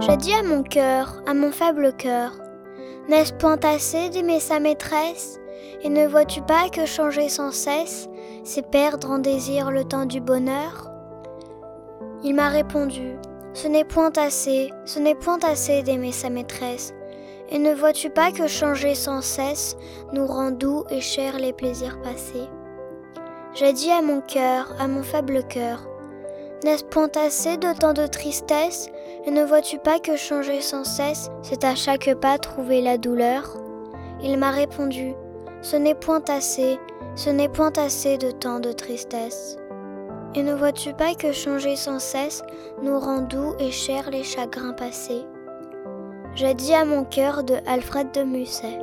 J'ai dit à mon cœur, à mon faible cœur, n'est-ce point assez d'aimer sa maîtresse? Et ne vois-tu pas que changer sans cesse, c'est perdre en désir le temps du bonheur? Il m'a répondu, ce n'est point assez, ce n'est point assez d'aimer sa maîtresse. Et ne vois-tu pas que changer sans cesse nous rend doux et chers les plaisirs passés? J'ai dit à mon cœur, à mon faible cœur, n'est-ce point assez de tant de tristesse Et ne vois-tu pas que changer sans cesse, c'est à chaque pas trouver la douleur? Il m'a répondu, ce n'est point assez, ce n'est point assez de tant de tristesse. Et ne vois-tu pas que changer sans cesse nous rend doux et chers les chagrins passés? J'ai dit à mon cœur de Alfred de Musset.